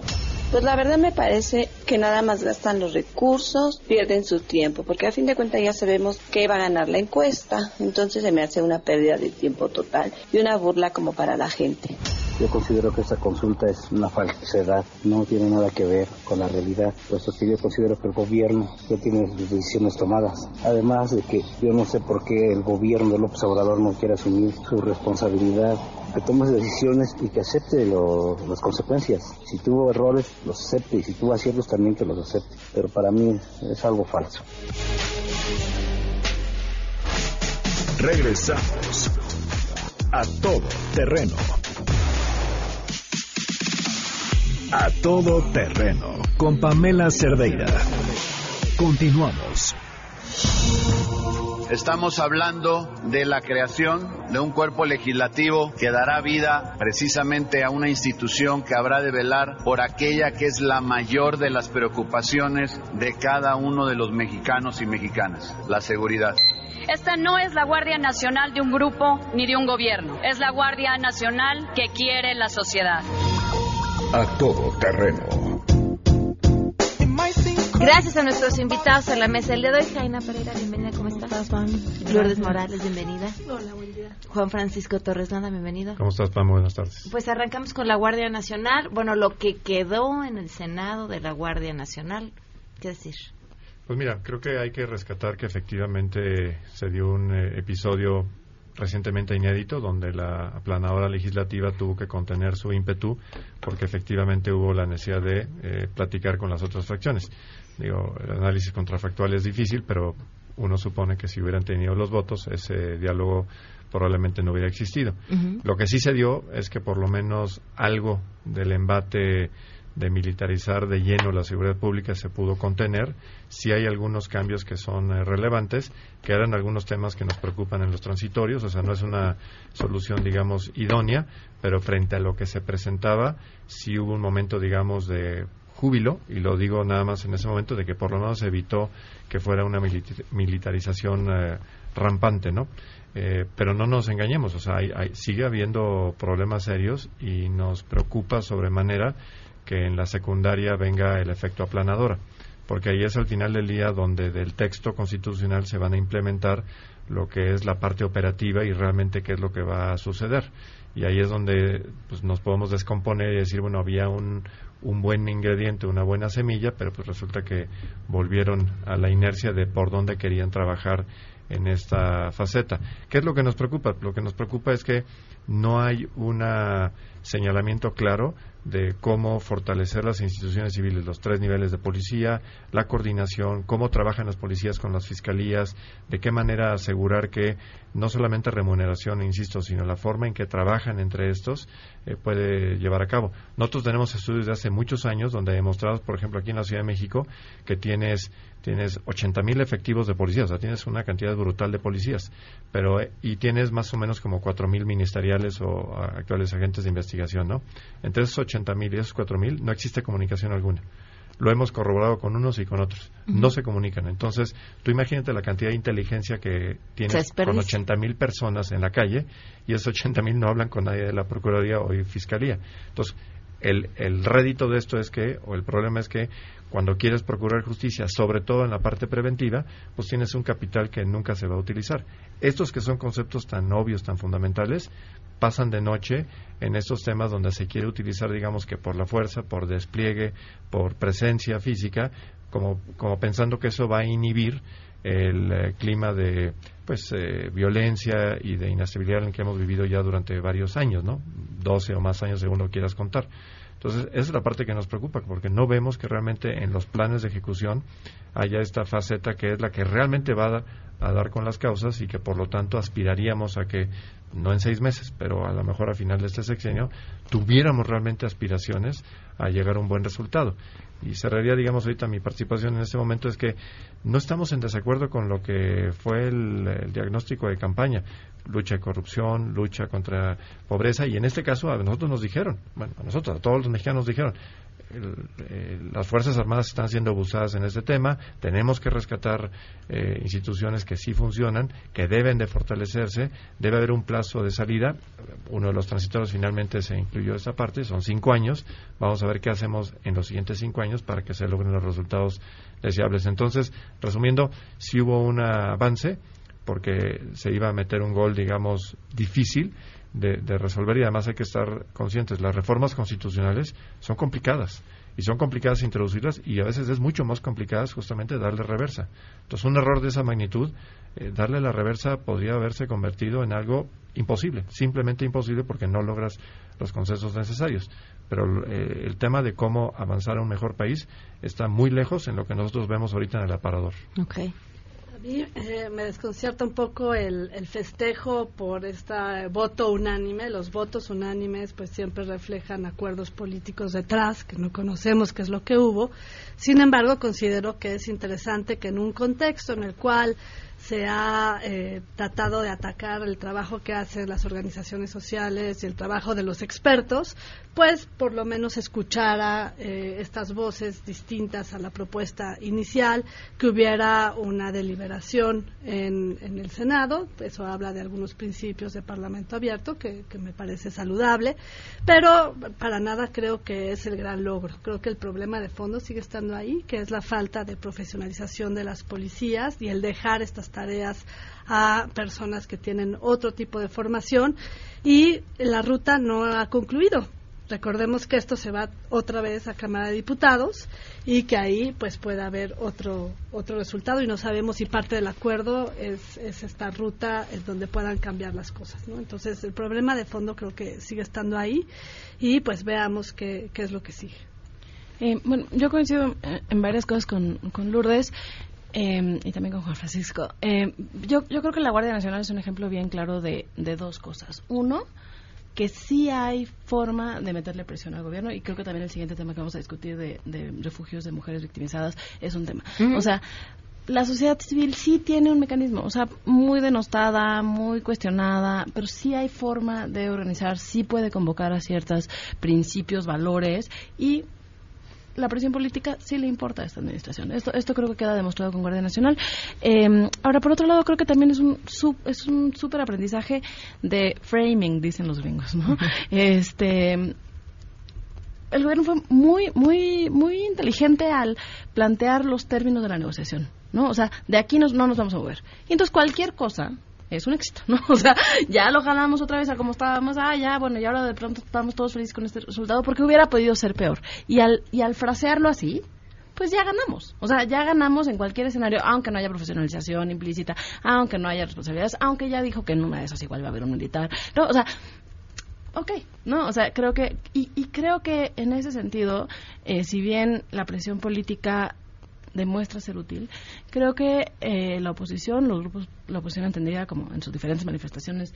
Pues la verdad me parece que nada más gastan los recursos, pierden su tiempo, porque a fin de cuentas ya sabemos que va a ganar la encuesta, entonces se me hace una pérdida de tiempo total y una burla como para la gente. Yo considero que esta consulta es una falsedad, no tiene nada que ver con la realidad, puesto que yo considero que el gobierno ya tiene sus decisiones tomadas. Además de que yo no sé por qué el gobierno de López Obrador no quiere asumir su responsabilidad, que tome decisiones y que acepte lo, las consecuencias. Si tuvo errores, los acepte y si tuvo aciertos también que los acepte. Pero para mí es algo falso. Regresamos a todo terreno. A todo terreno con Pamela Cerdeira. Continuamos. Estamos hablando de la creación de un cuerpo legislativo que dará vida precisamente a una institución que habrá de velar por aquella que es la mayor de las preocupaciones de cada uno de los mexicanos y mexicanas, la seguridad. Esta no es la Guardia Nacional de un grupo ni de un gobierno, es la Guardia Nacional que quiere la sociedad. A todo terreno. Gracias a nuestros invitados a la mesa el día de hoy. Jaina Pereira, bienvenida, ¿cómo estás? Lourdes Morales, bienvenida. Hola, buen día. Juan Francisco Torres Nada, bienvenido. ¿Cómo estás, Pam? Buenas tardes. Pues arrancamos con la Guardia Nacional. Bueno, lo que quedó en el Senado de la Guardia Nacional. ¿Qué decir? Pues mira, creo que hay que rescatar que efectivamente se dio un eh, episodio recientemente inédito donde la aplanadora legislativa tuvo que contener su ímpetu porque efectivamente hubo la necesidad de eh, platicar con las otras fracciones. Digo, el análisis contrafactual es difícil, pero uno supone que si hubieran tenido los votos, ese diálogo probablemente no hubiera existido. Lo que sí se dio es que por lo menos algo del embate de militarizar de lleno la seguridad pública se pudo contener. Sí hay algunos cambios que son eh, relevantes, que eran algunos temas que nos preocupan en los transitorios, o sea, no es una solución, digamos, idónea, pero frente a lo que se presentaba, sí hubo un momento, digamos, de júbilo, y lo digo nada más en ese momento, de que por lo menos evitó que fuera una militarización eh, rampante, ¿no? Eh, pero no nos engañemos, o sea, sigue habiendo problemas serios y nos preocupa sobremanera que en la secundaria venga el efecto aplanadora, porque ahí es al final del día donde del texto constitucional se van a implementar lo que es la parte operativa y realmente qué es lo que va a suceder. Y ahí es donde pues, nos podemos descomponer y decir, bueno, había un, un buen ingrediente, una buena semilla, pero pues resulta que volvieron a la inercia de por dónde querían trabajar en esta faceta. ¿Qué es lo que nos preocupa? Lo que nos preocupa es que no hay un señalamiento claro de cómo fortalecer las instituciones civiles, los tres niveles de policía, la coordinación, cómo trabajan las policías con las fiscalías, de qué manera asegurar que no solamente remuneración, insisto, sino la forma en que trabajan entre estos eh, puede llevar a cabo. Nosotros tenemos estudios de hace muchos años donde demostramos, por ejemplo, aquí en la Ciudad de México, que tienes tienes 80.000 efectivos de policías, o sea, tienes una cantidad brutal de policías, pero eh, y tienes más o menos como 4.000 ministeriales o actuales agentes de investigación, ¿no? Entre esos 80.000 y esos 4.000 no existe comunicación alguna. Lo hemos corroborado con unos y con otros. No se comunican. Entonces, tú imagínate la cantidad de inteligencia que tienes con 80.000 personas en la calle y esos 80.000 no hablan con nadie de la Procuraduría o Fiscalía. Entonces, el, el rédito de esto es que, o el problema es que cuando quieres procurar justicia, sobre todo en la parte preventiva, pues tienes un capital que nunca se va a utilizar. Estos que son conceptos tan obvios, tan fundamentales, pasan de noche en estos temas donde se quiere utilizar, digamos que por la fuerza, por despliegue, por presencia física, como, pensando que eso va a inhibir el eh, clima de pues eh, violencia y de inestabilidad en el que hemos vivido ya durante varios años, ¿no? 12 o más años según lo quieras contar. Entonces, esa es la parte que nos preocupa, porque no vemos que realmente en los planes de ejecución haya esta faceta que es la que realmente va a, dar con las causas y que por lo tanto aspiraríamos a que, no en seis meses, pero a lo mejor a final de este sexenio, tuviéramos realmente aspiraciones a llegar a un buen resultado. Y cerraría, digamos, ahorita mi participación en este momento es que no estamos en desacuerdo con lo que fue el diagnóstico de campaña lucha de corrupción, lucha contra pobreza, y en este caso a nosotros nos dijeron, bueno, a nosotros, a todos los mexicanos nos dijeron, las Fuerzas Armadas están siendo abusadas en este tema, tenemos que rescatar eh, instituciones que sí funcionan, que deben de fortalecerse, debe haber un plazo de salida, uno de los transitorios finalmente se incluyó esa parte, son cinco años, vamos a ver qué hacemos en los siguientes cinco años para que se logren los resultados deseables. Entonces, resumiendo, si hubo un avance, porque se iba a meter un gol, digamos, difícil de, resolver y además hay que estar conscientes, las reformas constitucionales son complicadas y son complicadas introducirlas y a veces es mucho más complicadas justamente darle reversa. Entonces, un error de esa magnitud, eh, darle la reversa podría haberse convertido en algo imposible, simplemente imposible porque no logras los consensos necesarios. Pero eh, el tema de cómo avanzar a un mejor país está muy lejos en lo que nosotros vemos ahorita en el aparador. Okay. Eh, me desconcierta un poco el, festejo por este voto unánime. Los votos unánimes pues siempre reflejan acuerdos políticos detrás, que no conocemos qué es lo que hubo. Sin embargo, considero que es interesante que en un contexto en el cual se ha eh, tratado de atacar el trabajo que hacen las organizaciones sociales y el trabajo de los expertos, pues por lo menos escuchara eh, estas voces distintas a la propuesta inicial, que hubiera una deliberación en, el Senado, eso habla de algunos principios de Parlamento abierto, que, que me parece saludable, pero para nada creo que es el gran logro. Creo que el problema de fondo sigue estando ahí, que es la falta de profesionalización de las policías y el dejar estas tareas a personas que tienen otro tipo de formación y la ruta no ha concluido. Recordemos que esto se va otra vez a Cámara de Diputados y que ahí pues puede haber otro otro resultado y no sabemos si parte del acuerdo es, es esta ruta en donde puedan cambiar las cosas. ¿no? Entonces el problema de fondo creo que sigue estando ahí y pues veamos qué, qué es lo que sigue. Eh, bueno, yo coincido en varias cosas con, con Lourdes. Eh, y también con Juan Francisco. Eh, yo, yo creo que la Guardia Nacional es un ejemplo bien claro de, de dos cosas. Uno, que sí hay forma de meterle presión al gobierno y creo que también el siguiente tema que vamos a discutir de, refugios de mujeres victimizadas es un tema. O sea, la sociedad civil sí tiene un mecanismo, o sea, muy denostada, muy cuestionada, pero sí hay forma de organizar, sí puede convocar a ciertos principios, valores y la presión política sí le importa a esta administración. Esto, esto creo que queda demostrado con Guardia Nacional. Em, ahora, por otro lado, creo que también es un es un súper aprendizaje de framing, dicen los gringos, ¿no? este el gobierno fue muy muy muy inteligente al plantear los términos de la negociación, ¿no? O sea, de aquí nos, no nos vamos a mover. Y entonces cualquier cosa es un éxito, ¿no? O sea, ya lo ganamos otra vez a como estábamos, ah, ya, bueno, y ahora de pronto estamos todos felices con este resultado porque hubiera podido ser peor. Y al, y al frasearlo así, pues ya ganamos. O sea, ya ganamos en cualquier escenario, aunque no haya profesionalización implícita, aunque no haya responsabilidades, aunque ya dijo que en una de esas igual va a haber un militar. No, o sea, ok, ¿no? O sea, creo que, y, y creo que en ese sentido, eh, si bien la presión política demuestra ser útil, creo que eh, la oposición, los grupos, la oposición entendida como en sus diferentes manifestaciones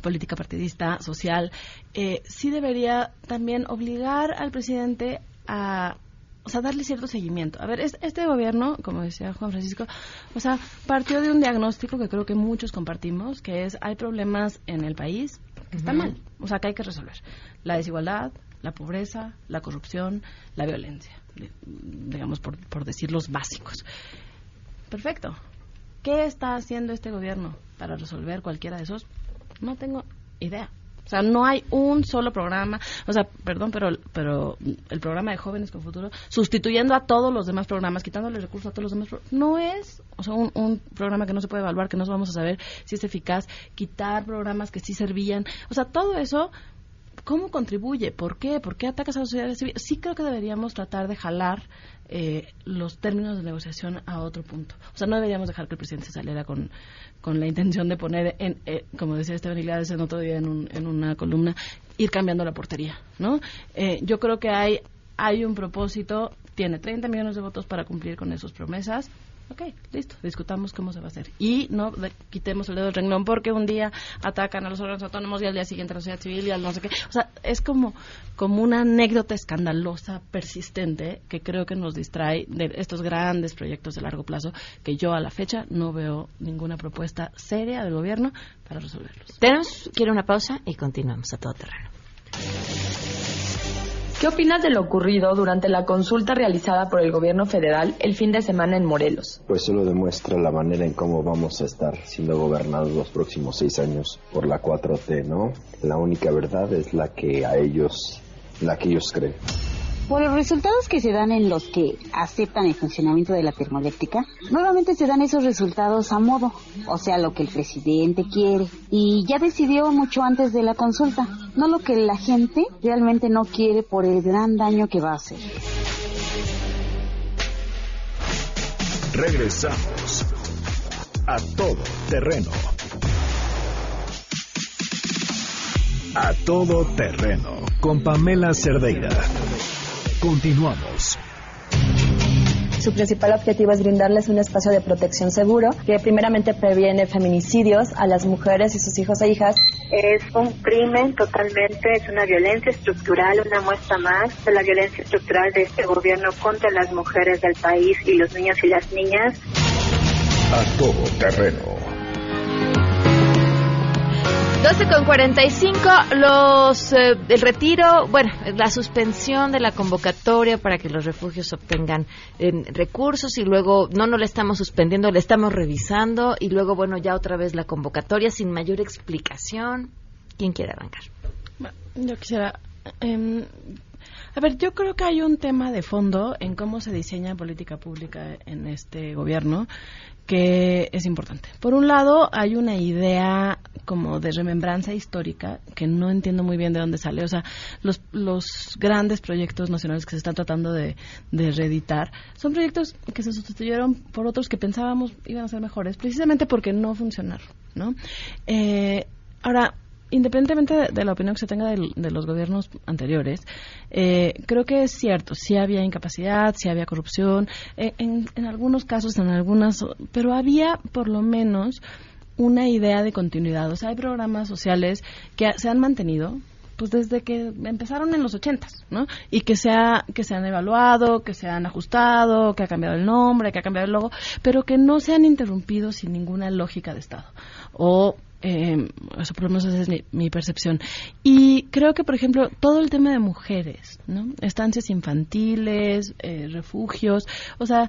política partidista, social, eh, sí debería también obligar al presidente a o sea, darle cierto seguimiento. A ver, este gobierno, como decía Juan Francisco, o sea, partió de un diagnóstico que creo que muchos compartimos, que es hay problemas en el país que están mal, o sea, que hay que resolver. La desigualdad, la pobreza, la corrupción, la violencia, digamos, por, por decir los básicos. Perfecto. ¿Qué está haciendo este gobierno para resolver cualquiera de esos? No tengo idea. O sea, no hay un solo programa, o sea, perdón, pero, pero el programa de Jóvenes con Futuro, sustituyendo a todos los demás programas, quitándole recursos a todos los demás, no es, o sea, un, un programa que no se puede evaluar, que no vamos a saber si es eficaz, quitar programas que sí servían, o sea, todo eso ¿Cómo contribuye? ¿Por qué? ¿Por qué atacas a la sociedad civil? Sí creo que deberíamos tratar de jalar eh, los términos de negociación a otro punto. O sea, no deberíamos dejar que el presidente saliera con, con la intención de poner, en, eh, como decía Esteban Iglesias en otro día en, un, en una columna, ir cambiando la portería, ¿no? Eh, yo creo que hay, hay un propósito, tiene 30 millones de votos para cumplir con esas promesas, ok, listo, discutamos cómo se va a hacer. Y no quitemos el dedo del renglón porque un día atacan a los órganos autónomos y al día siguiente a la sociedad civil y al no sé qué. O sea, es como, como una anécdota escandalosa, persistente, que creo que nos distrae de estos grandes proyectos de largo plazo que yo a la fecha no veo ninguna propuesta seria del gobierno para resolverlos. Tenemos, quiero una pausa y continuamos a todo terreno. ¿Qué opinas de lo ocurrido durante la consulta realizada por el gobierno federal el fin de semana en Morelos? Pues solo demuestra la manera en cómo vamos a estar siendo gobernados los próximos seis años por la 4T, ¿no? La única verdad es la que a ellos, la que ellos creen. Por los resultados que se dan en los que aceptan el funcionamiento de la termoeléctrica, nuevamente se dan esos resultados a modo, o sea, lo que el presidente quiere, y ya decidió mucho antes de la consulta, no lo que la gente realmente no quiere por el gran daño que va a hacer. Regresamos a todo terreno. A todo terreno con Pamela Cerdeira. Continuamos. Su principal objetivo es brindarles un espacio de protección seguro que primeramente previene feminicidios a las mujeres y sus hijos e hijas. Es un crimen totalmente, es una violencia estructural, una muestra más de la violencia estructural de este gobierno contra las mujeres del país y los niños y las niñas. A todo terreno 12 con 45, los, eh, el retiro, bueno, la suspensión de la convocatoria para que los refugios obtengan eh, recursos y luego, no, no le estamos suspendiendo, le estamos revisando y luego, bueno, ya otra vez la convocatoria sin mayor explicación. ¿Quién quiere arrancar? Yo quisiera. Em, a ver, yo creo que hay un tema de fondo en cómo se diseña política pública en este gobierno que es importante. Por un lado, hay una idea como de remembranza histórica que no entiendo muy bien de dónde sale. O sea, los, los grandes proyectos nacionales que se están tratando de, de reeditar son proyectos que se sustituyeron por otros que pensábamos iban a ser mejores, precisamente porque no funcionaron, ¿no? Eh, ahora, independientemente de, la opinión que se tenga de, los gobiernos anteriores, eh, creo que es cierto, sí había incapacidad, sí había corrupción, eh, en, en, algunos casos, en algunas, pero había por lo menos una idea de continuidad. O sea, hay programas sociales que se han mantenido, pues desde que empezaron en los ochentas, ¿no? Y que se, ha, que se han evaluado, que se han ajustado, que ha cambiado el nombre, que ha cambiado el logo, pero que no se han interrumpido sin ninguna lógica de Estado. O eh, eso por lo menos esa es mi, percepción. Y creo que, por ejemplo, todo el tema de mujeres, ¿no? Estancias infantiles, eh, refugios, o sea,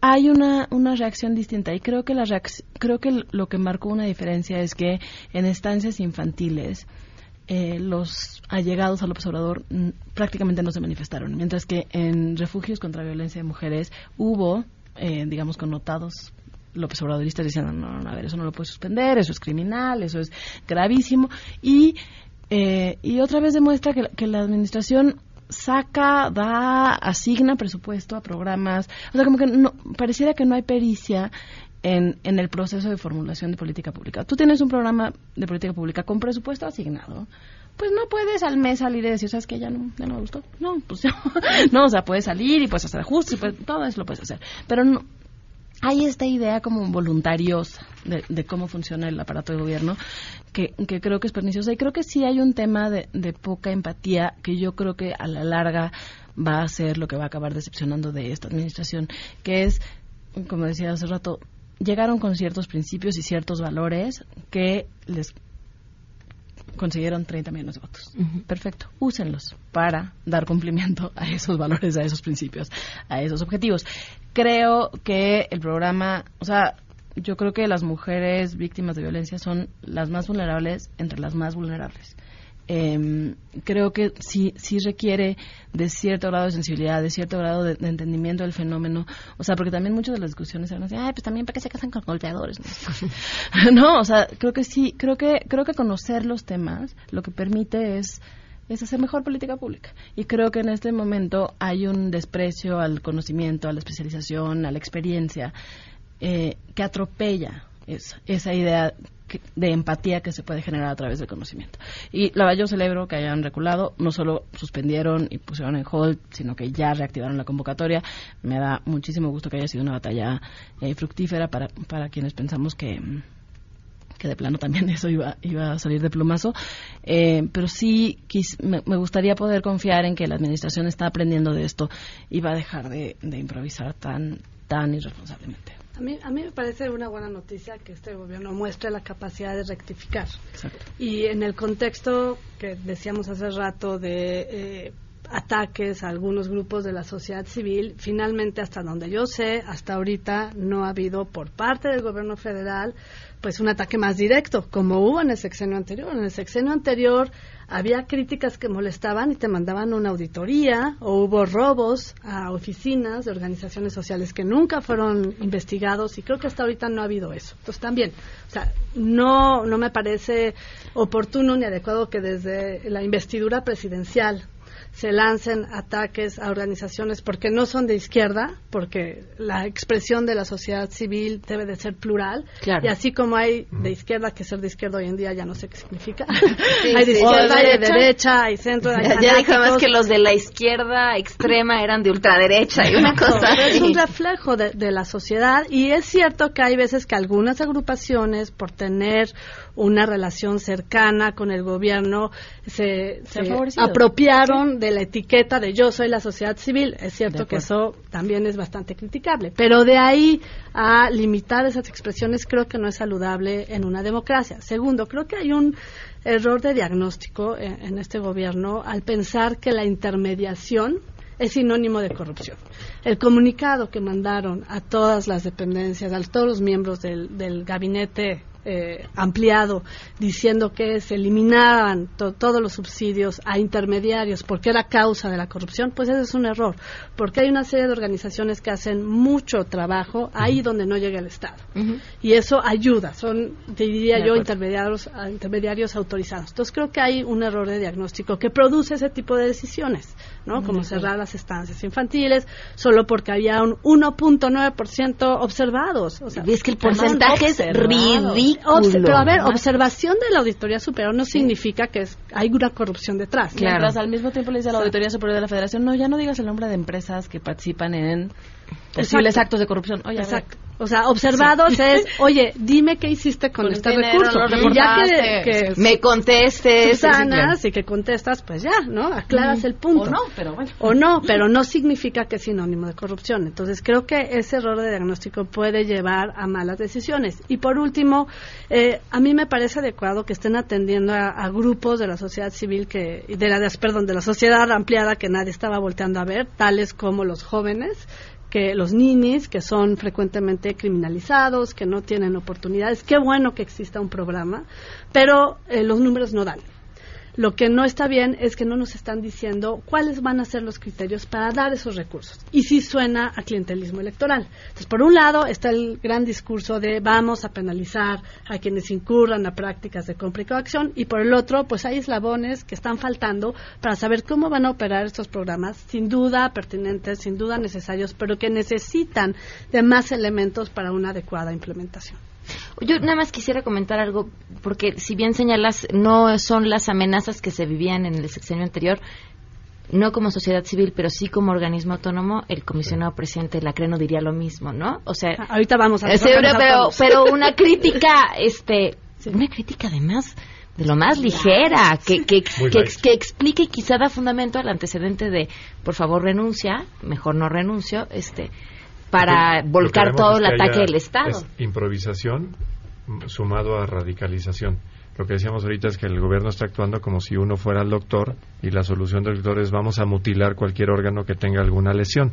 hay una, una reacción distinta y creo que la creo que lo que marcó una diferencia es que en estancias infantiles eh, los allegados al observador mm, prácticamente no se manifestaron, mientras que en refugios contra violencia de mujeres hubo, eh, digamos, connotados López Obradoristas diciendo, no, no, a ver, eso no lo puede suspender, eso es criminal, eso es gravísimo. Y, eh, y otra vez demuestra que, que la administración saca, da, asigna presupuesto a programas. O sea, como que no, pareciera que no hay pericia en, en, el proceso de formulación de política pública. Tú tienes un programa de política pública con presupuesto asignado. pues no puedes al mes salir y decir, ¿sabes qué? Ya no, ya no me gustó. No, pues no, o sea, puedes salir y puedes hacer ajustes, pues, todo eso lo puedes hacer. Pero no, hay esta idea como voluntariosa de, cómo funciona el aparato de gobierno que, creo que es perniciosa. Y creo que sí hay un tema de, poca empatía que yo creo que a la larga va a ser lo que va a acabar decepcionando de esta administración, que es, como decía hace rato, llegaron con ciertos principios y ciertos valores que les consiguieron 30 millones de votos. Perfecto. Úsenlos para dar cumplimiento a esos valores, a esos principios, a esos objetivos. Creo que el programa, o sea, yo creo que las mujeres víctimas de violencia son las más vulnerables entre las más vulnerables. Eh, creo que sí, sí requiere de cierto grado de sensibilidad, de cierto grado de, entendimiento del fenómeno. O sea, porque también muchas de las discusiones eran así, ay, pues también para qué se casan con golpeadores. ¿no? o sea, creo que sí, creo que, creo que conocer los temas lo que permite es es hacer mejor política pública. Y creo que en este momento hay un desprecio al conocimiento, a la especialización, a la experiencia, eh, que atropella esa, esa idea de empatía que se puede generar a través del conocimiento. Y la verdad yo celebro que hayan reculado, no solo suspendieron y pusieron en hold, sino que ya reactivaron la convocatoria. Me da muchísimo gusto que haya sido una batalla eh, fructífera para, para quienes pensamos que que de plano también eso iba, iba a salir de plumazo, eh, pero sí me, gustaría poder confiar en que la administración está aprendiendo de esto y va a dejar de, de improvisar tan, tan irresponsablemente. A mí, a mí me parece una buena noticia que este gobierno muestre la capacidad de rectificar. Y en el contexto que decíamos hace rato de eh, ataques a algunos grupos de la sociedad civil, finalmente, hasta donde yo sé, hasta ahorita no ha habido por parte del gobierno federal pues un ataque más directo, como hubo en el sexenio anterior. En el sexenio anterior había críticas que molestaban y te mandaban una auditoría o hubo robos a oficinas de organizaciones sociales que nunca fueron investigados y creo que hasta ahorita no ha habido eso. Entonces también, o sea, no, no me parece oportuno ni adecuado que desde la investidura presidencial se lancen ataques a organizaciones porque no son de izquierda, porque la expresión de la sociedad civil debe de ser plural. Y así como hay de izquierda, que ser de izquierda hoy en día ya no sé qué significa. hay de izquierda, hay de derecha, hay centro, hay Ya, ya más que los de la izquierda extrema eran de ultraderecha y una cosa Es un reflejo de, de la sociedad. Y es cierto que hay veces que algunas agrupaciones, por tener una relación cercana con el gobierno, se, apropiaron de la etiqueta de yo soy la sociedad civil. Es cierto que eso también es bastante criticable, pero de ahí a limitar esas expresiones creo que no es saludable en una democracia. Segundo, creo que hay un error de diagnóstico en, este gobierno al pensar que la intermediación es sinónimo de corrupción. El comunicado que mandaron a todas las dependencias, a todos los miembros del, del gabinete eh, ampliado diciendo que se eliminaban todos los subsidios a intermediarios porque era causa de la corrupción, pues ese es un error, porque hay una serie de organizaciones que hacen mucho trabajo ahí donde no llega el Estado. Y eso ayuda, son, diría yo, intermediarios, intermediarios autorizados. Entonces creo que hay un error de diagnóstico que produce ese tipo de decisiones, ¿no? Como cerrar las estancias infantiles, solo porque había un 1.9% observados. O sea, y es que el porcentaje es ridículo pero a ver, observación de la Auditoría Superior no significa que hay una corrupción detrás. Claro. al mismo tiempo le dice a la Auditoría Superior de la Federación, no, ya no digas el nombre de empresas que participan en posibles actos de corrupción. Oye, Exacto. O sea, observados es, oye, dime qué hiciste con, este recurso. y ya que, me contestes. Sanas y que contestas, pues ya, ¿no? Aclaras el punto. O no, pero bueno. O no, pero no significa que es sinónimo de corrupción. Entonces, creo que ese error de diagnóstico puede llevar a malas decisiones. Y por último, eh, a mí me parece adecuado que estén atendiendo a, grupos de la sociedad civil que, de la, perdón, de la sociedad ampliada que nadie estaba volteando a ver, tales como los jóvenes, que los ninis, que son frecuentemente criminalizados, que no tienen oportunidades. Qué bueno que exista un programa, pero eh, los números no dan. Lo que no está bien es que no nos están diciendo cuáles van a ser los criterios para dar esos recursos. Y sí suena a clientelismo electoral. Entonces, por un lado está el gran discurso de vamos a penalizar a quienes incurran a prácticas de compra y coacción y por el otro, pues hay eslabones que están faltando para saber cómo van a operar estos programas, sin duda pertinentes, sin duda necesarios, pero que necesitan de más elementos para una adecuada implementación. Yo nada más quisiera comentar algo, porque si bien señalas, no son las amenazas que se vivían en el sexenio anterior, no como sociedad civil, pero sí como organismo autónomo, el comisionado presidente de la CRE no diría lo mismo, ¿no? O sea, Ah, Ahorita vamos a Eh, sí, pero, pero una crítica, este, una crítica además de lo más ligera, que, que, que, que explique y quizá da fundamento al antecedente de, por favor renuncia, mejor no renuncio, este, para que volcar todo el que ataque del Estado. es improvisación mm, sumado a radicalización. Lo que decíamos ahorita es que el gobierno está actuando como si uno fuera el doctor y la solución del doctor es vamos a mutilar cualquier órgano que tenga alguna lesión.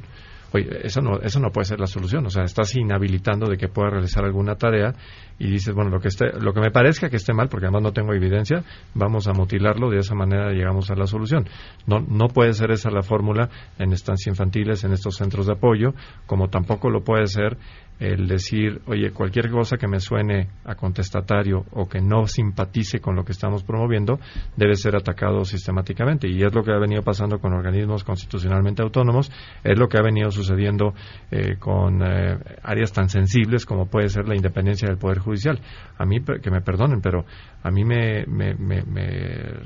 Oye, eso no, eso no puede ser la solución. O sea, estás inhabilitando de que pueda realizar alguna tarea y dices, bueno, lo que, esté, lo que me parezca que esté mal, porque además no tengo evidencia, vamos a mutilarlo, de esa manera llegamos a la solución. No, no puede ser esa la fórmula en estancias infantiles, en estos centros de apoyo, como tampoco lo puede ser el decir, oye, cualquier cosa que me suene a contestatario o que no simpatice con lo que estamos promoviendo debe ser atacado sistemáticamente. Y es lo que ha venido pasando con organismos constitucionalmente autónomos, es lo que ha venido sucediendo eh, con eh, áreas tan sensibles como puede ser la independencia del Poder Judicial. A mí, que me perdonen, pero a mí me, me, me- me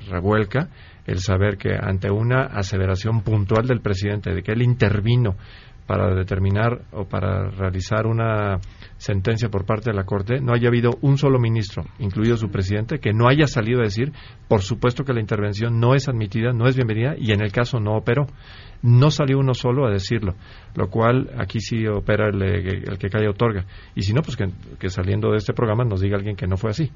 revuelca el saber que ante una aseveración puntual del presidente de que él intervino para determinar o para realizar una sentencia por parte de la Corte, no haya habido un solo ministro, incluido su presidente, que no haya salido a decir, por supuesto que la intervención no es admitida, no es bienvenida y en el caso no operó. No salió uno solo a decirlo, lo cual aquí sí opera el, eh, el que cae otorga. Y si no, pues que, que saliendo de este programa nos diga alguien que no fue así.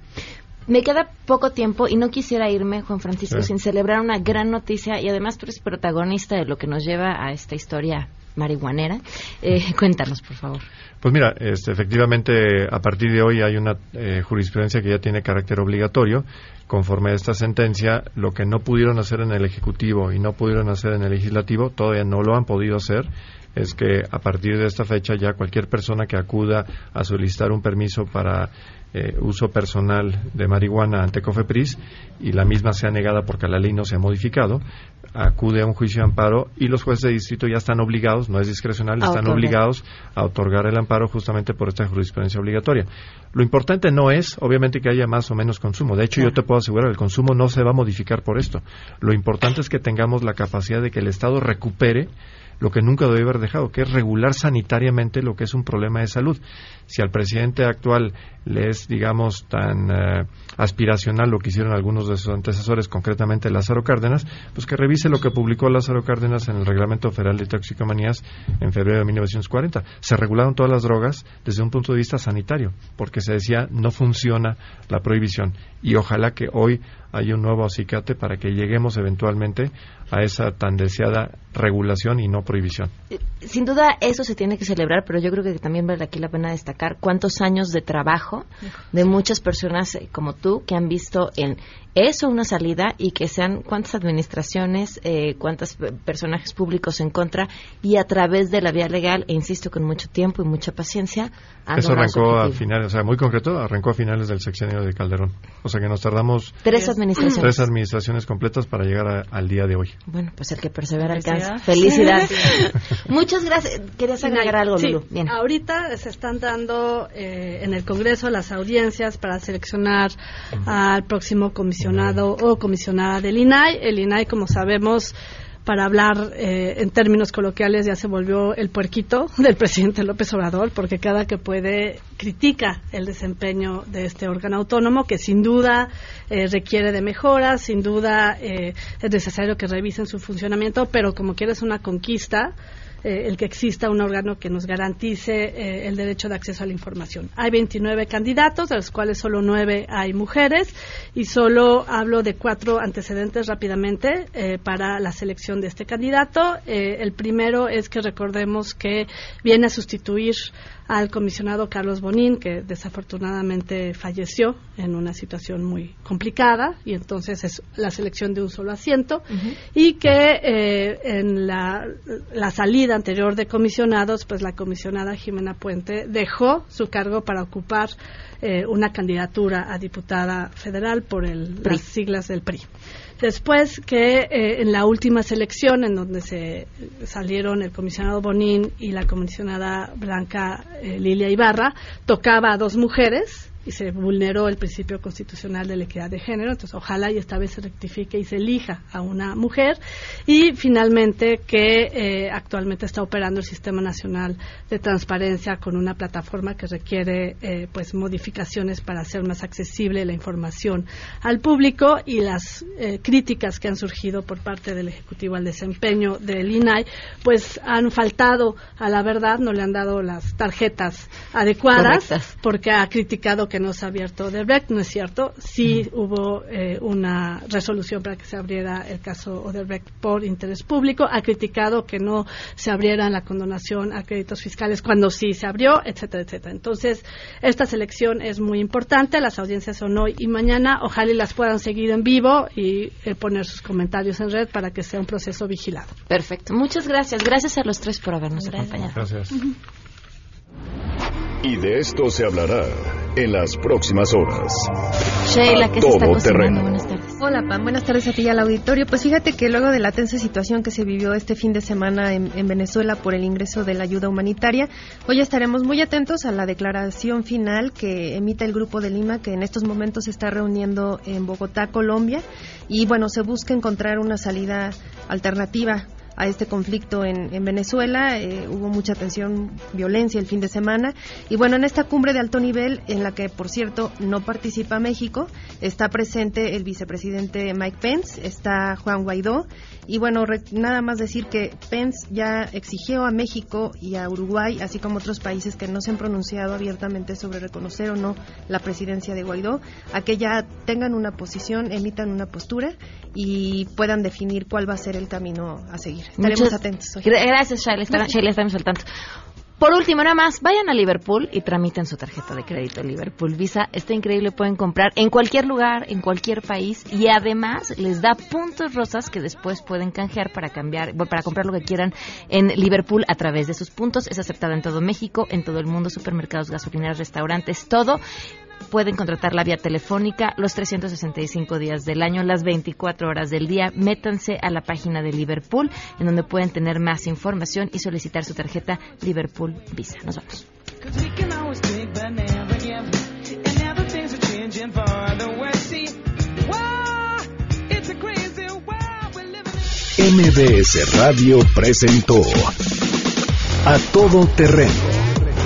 Me queda poco tiempo y no quisiera irme, Juan Francisco, Sí. sin celebrar una gran noticia y además tú eres protagonista de lo que nos lleva a esta historia marihuanera. Eh, cuéntanos, por favor. Pues mira, este, efectivamente, a partir de hoy hay una eh, jurisprudencia que ya tiene carácter obligatorio. Conforme a esta sentencia, lo que no pudieron hacer en el Ejecutivo y no pudieron hacer en el Legislativo, todavía no lo han podido hacer. Es que a partir de esta fecha ya cualquier persona que acuda a solicitar un permiso para eh, uso personal de marihuana ante COFEPRIS y la misma sea negada porque la ley no se ha modificado, acude a un juicio de amparo y los jueces de distrito ya están obligados, no es discrecional, A están otorgar. obligados a otorgar el amparo justamente por esta jurisprudencia obligatoria. Lo importante no es, obviamente, que haya más o menos consumo. De hecho, yo te puedo asegurar, el consumo no se va a modificar por esto. Lo importante es que tengamos la capacidad de que el Estado recupere lo que nunca debe haber dejado, que es regular sanitariamente lo que es un problema de salud. Si al presidente actual le es, digamos, tan eh, aspiracional lo que hicieron algunos de sus antecesores, concretamente Lázaro Cárdenas, pues que revise lo que publicó Lázaro Cárdenas en el Reglamento Federal de Toxicomanías en febrero de 1940. Se regularon todas las drogas desde un punto de vista sanitario, porque se decía no funciona la prohibición. Y ojalá que hoy haya un nuevo acicate para que lleguemos eventualmente a esa tan deseada regulación y no prohibición. Sin duda eso se tiene que celebrar, pero yo creo que también vale aquí la pena destacar cuántos años de trabajo de muchas personas eh, como tú que han visto en eso una salida y que sean cuántas administraciones, eh, cuántos pe- personajes públicos en contra y a través de la vía legal, e insisto, con mucho tiempo y mucha paciencia, han Eso arrancó a finales, o sea, muy concreto, arrancó a finales del sexenio de Calderón. O sea que nos tardamos Tres administraciones. tres administraciones completas para llegar a- al día de hoy. Bueno, pues el que persevera alcanza. Felicidades. Felicidades. Muchas gracias. ¿Querías agregar algo, Sí, Lulu? Bien. Ahorita se están dando eh, en el Congreso las audiencias para seleccionar al próximo comisionado o comisionada del INAI. El INAI, como sabemos, para hablar eh, en términos coloquiales, ya se volvió el puerquito del presidente López Obrador, porque cada que puede critica el desempeño de este órgano autónomo, que sin duda eh, requiere de mejoras, sin duda eh, es necesario que revisen su funcionamiento, pero como quieres una conquista, eh, el que exista un órgano que nos garantice eh, el derecho de acceso a la información. Hay 29 candidatos, de los cuales solo 9 hay mujeres, y solo hablo de cuatro antecedentes rápidamente eh, para la selección de este candidato. Eh, el primero es que recordemos que viene a sustituir al comisionado Carlos Bonín, que desafortunadamente falleció en una situación muy complicada, y entonces es la selección de un solo asiento, y que eh, en la, la salida anterior de comisionados, pues la comisionada Jimena Puente dejó su cargo para ocupar eh, una candidatura a diputada federal por el, PRI. las siglas del PRI. Después que eh, en la última selección, en donde se salieron el comisionado Bonín y la comisionada Blanca eh, Lilia Ibarra, tocaba a dos mujeres y se vulneró el principio constitucional de la equidad de género. Entonces, ojalá y esta vez se rectifique y se elija a una mujer. Y finalmente, que eh, actualmente está operando el Sistema Nacional de Transparencia con una plataforma que requiere eh, pues modificaciones para hacer más accesible la información al público y las eh, críticas que han surgido por parte del Ejecutivo al desempeño del INAI, pues han faltado a la verdad, no le han dado las tarjetas adecuadas porque ha criticado que no se ha abierto Odebrecht, no es cierto. Sí hubo eh, una resolución para que se abriera el caso Odebrecht por interés público. Ha criticado que no se abriera la condonación a créditos fiscales cuando sí se abrió, etcétera, etcétera. Entonces, esta selección es muy importante. Las audiencias son hoy y mañana. Ojalá y las puedan seguir en vivo y eh, poner sus comentarios en red para que sea un proceso vigilado. Perfecto. Muchas gracias. Gracias a los tres por habernos acompañado. Gracias. Y de esto se hablará en las próximas horas. Sheila, ¿qué se está terreno. Buenas tardes. Hola, Pam. Buenas tardes a ti y al auditorio. Pues fíjate que luego de la tensa situación que se vivió este fin de semana en, en Venezuela por el ingreso de la ayuda humanitaria, hoy estaremos muy atentos a la declaración final que emite el Grupo de Lima, que en estos momentos se está reuniendo en Bogotá, Colombia. Y bueno, se busca encontrar una salida alternativa a este conflicto en, en Venezuela. Eh, hubo mucha tensión, violencia el fin de semana. Y bueno, en esta cumbre de alto nivel, en la que, por cierto, no participa México, está presente el vicepresidente Mike Pence, está Juan Guaidó. Y bueno, re- nada más decir que Pence ya exigió a México y a Uruguay, así como otros países que no se han pronunciado abiertamente sobre reconocer o no la presidencia de Guaidó, a que ya tengan una posición, emitan una postura y puedan definir cuál va a ser el camino a seguir. Estaremos Muchas- atentos. hoy. Gra- Gracias, Sheila, estamos al tanto. Por último, nada más, vayan a Liverpool y tramiten su tarjeta de crédito Liverpool Visa. Está increíble, pueden comprar en cualquier lugar, en cualquier país y además les da puntos rosas que después pueden canjear para cambiar, para comprar lo que quieran en Liverpool a través de sus puntos. Es aceptada en todo México, en todo el mundo, supermercados, gasolineras, restaurantes, todo. Pueden contratarla vía telefónica los 365 días del año, las 24 horas del día. Métanse a la página de Liverpool, en donde pueden tener más información y solicitar su tarjeta Liverpool Visa. Nos vamos. MBS Radio presentó A Todo Terreno